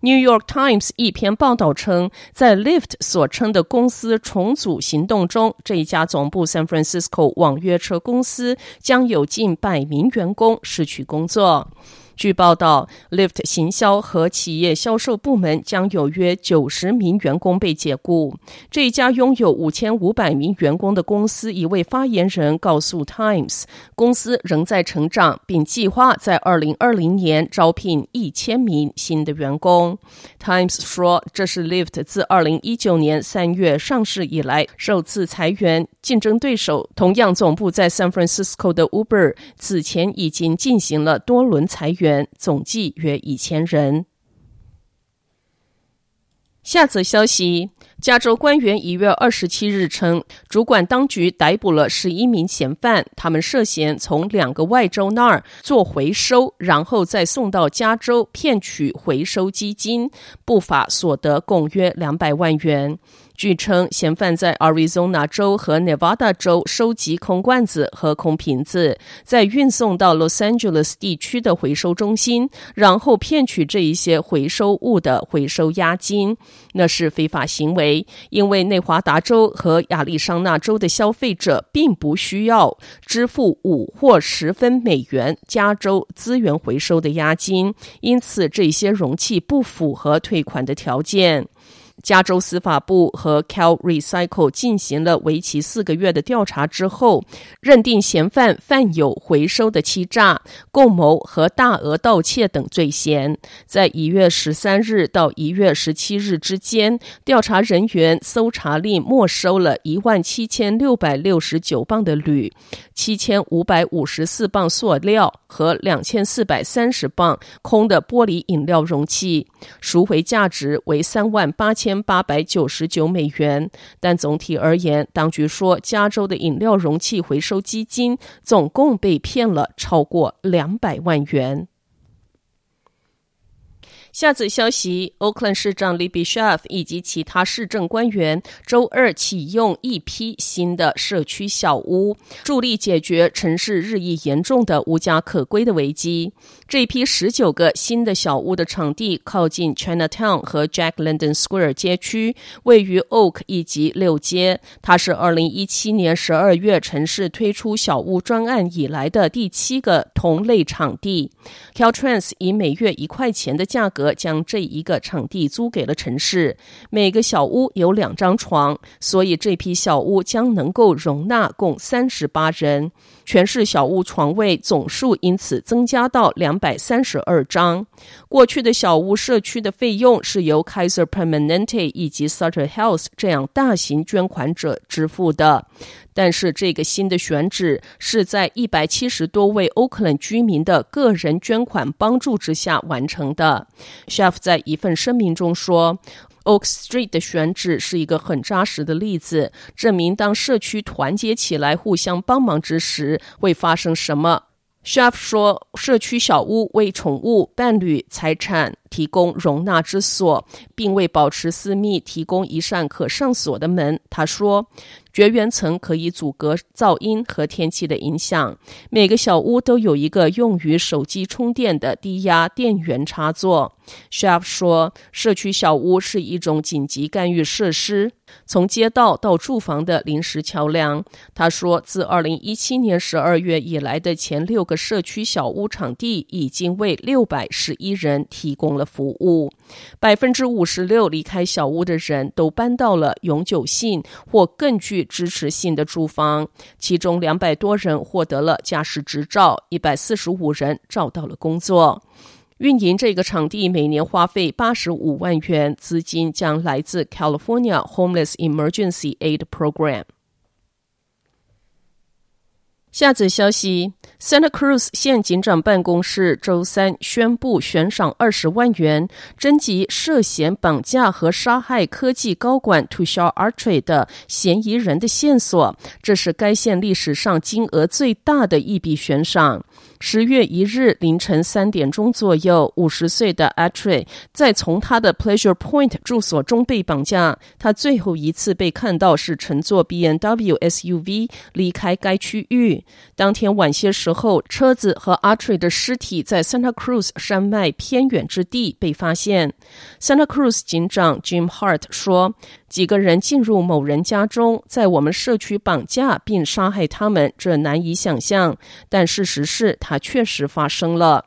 New York Times 一篇报道称，在 Lyft 所称的公司重组行动中，这一家总部 San Francisco 网约车公司将有近百名员工失去工作。据报道，Lyft 行销和企业销售部门将有约九十名员工被解雇。这一家拥有五千五百名员工的公司一位发言人告诉 Times，公司仍在成长，并计划在二零二零年招聘一千名新的员工。Times 说，这是 Lyft 自二零一九年三月上市以来首次裁员。竞争对手同样总部在 San Francisco 的 Uber 此前已经进行了多轮裁员。总计约一千人。下则消息：加州官员一月二十七日称，主管当局逮捕了十一名嫌犯，他们涉嫌从两个外州那儿做回收，然后再送到加州骗取回收基金，不法所得共约两百万元。据称，嫌犯在 Arizona 州和 Nevada 州收集空罐子和空瓶子，再运送到 Los Angeles 地区的回收中心，然后骗取这一些回收物的回收押金。那是非法行为，因为内华达州和亚利桑那州的消费者并不需要支付五或十分美元加州资源回收的押金，因此这些容器不符合退款的条件。加州司法部和 Cal Recycle 进行了为期四个月的调查之后，认定嫌犯犯有回收的欺诈、共谋和大额盗窃等罪嫌。在一月十三日到一月十七日之间，调查人员搜查令没收了一万七千六百六十九磅的铝、七千五百五十四磅塑料和两千四百三十磅空的玻璃饮料容器，赎回价值为三万八千。千八百九十九美元，但总体而言，当局说加州的饮料容器回收基金总共被骗了超过两百万元。下则消息，Oakland 市长 Libby Schaaf 以及其他市政官员周二启用一批新的社区小屋，助力解决城市日益严重的无家可归的危机。这批十九个新的小屋的场地靠近 Chinatown 和 Jack London Square 街区，位于 Oak 以及六街。它是二零一七年十二月城市推出小屋专案以来的第七个同类场地。Caltrans 以每月一块钱的价格。将这一个场地租给了城市，每个小屋有两张床，所以这批小屋将能够容纳共三十八人。全市小屋床位总数因此增加到两百三十二张。过去的小屋社区的费用是由 Kaiser Permanente 以及 Sutter Health 这样大型捐款者支付的。但是这个新的选址是在一百七十多位 Oakland 居民的个人捐款帮助之下完成的。Schaaf 在一份声明中说：“Oak Street 的选址是一个很扎实的例子，证明当社区团结起来、互相帮忙之时，会发生什么。” Schaaf 说：“社区小屋为宠物、伴侣、财产提供容纳之所，并为保持私密提供一扇可上锁的门。”他说。绝缘层可以阻隔噪音和天气的影响。每个小屋都有一个用于手机充电的低压电源插座。Schaaf 说，社区小屋是一种紧急干预设施，从街道到住房的临时桥梁。他说，自二零一七年十二月以来的前六个社区小屋场地已经为六百十一人提供了服务。百分之五十六离开小屋的人都搬到了永久性或更具支持性的住房，其中两百多人获得了驾驶执照，一百四十五人找到了工作。运营这个场地每年花费八十五万元，资金将来自 California Homeless Emergency Aid Program。下则消息：Santa Cruz 县警长办公室周三宣布悬赏二十万元，征集涉嫌绑架和杀害科技高管 Tushar Artre 的嫌疑人的线索。这是该县历史上金额最大的一笔悬赏。十月一日凌晨三点钟左右，五十岁的 Artre 在从他的 Pleasure Point 住所中被绑架。他最后一次被看到是乘坐 BMW SUV 离开该区域。当天晚些时候，车子和阿特的尸体在 Santa Cruz 山脉偏远之地被发现。Santa Cruz 警长 Jim Hart 说。几个人进入某人家中，在我们社区绑架并杀害他们，这难以想象。但事实是，它确实发生了。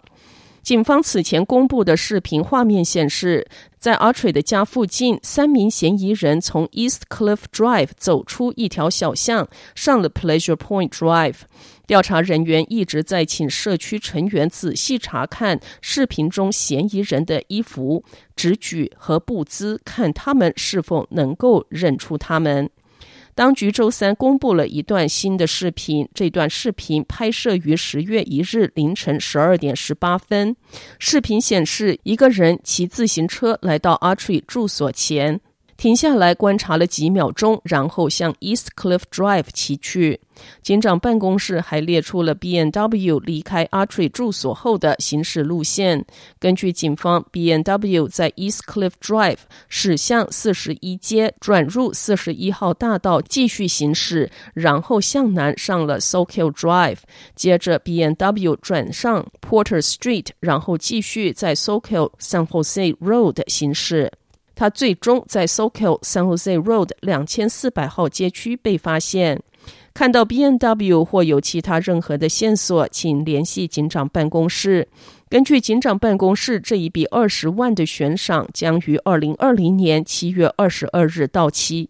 警方此前公布的视频画面显示，在 Artre 的家附近，三名嫌疑人从 East Cliff Drive 走出一条小巷，上了 Pleasure Point Drive。调查人员一直在请社区成员仔细查看视频中嫌疑人的衣服、直举和步姿，看他们是否能够认出他们。当局周三公布了一段新的视频，这段视频拍摄于十月一日凌晨十二点十八分。视频显示，一个人骑自行车来到 Artre 住所前。停下来观察了几秒钟，然后向 East Cliff Drive 骑去。警长办公室还列出了 BMW 离开 Artre 住所后的行驶路线。根据警方，B N W 在 East Cliff Drive 驶向四十一街，转入四十一号大道继续行驶，然后向南上了 Soquel Drive，接着 BMW 转上 Porter Street，然后继续在 Soquel San Jose Road 行驶。他最终在 Soquel San Jose Road 两千四百号街区被发现。看到 B N W 或有其他任何的线索，请联系警长办公室。根据警长办公室，这一笔二十万的悬赏将于二零二零年七月二十二日到期。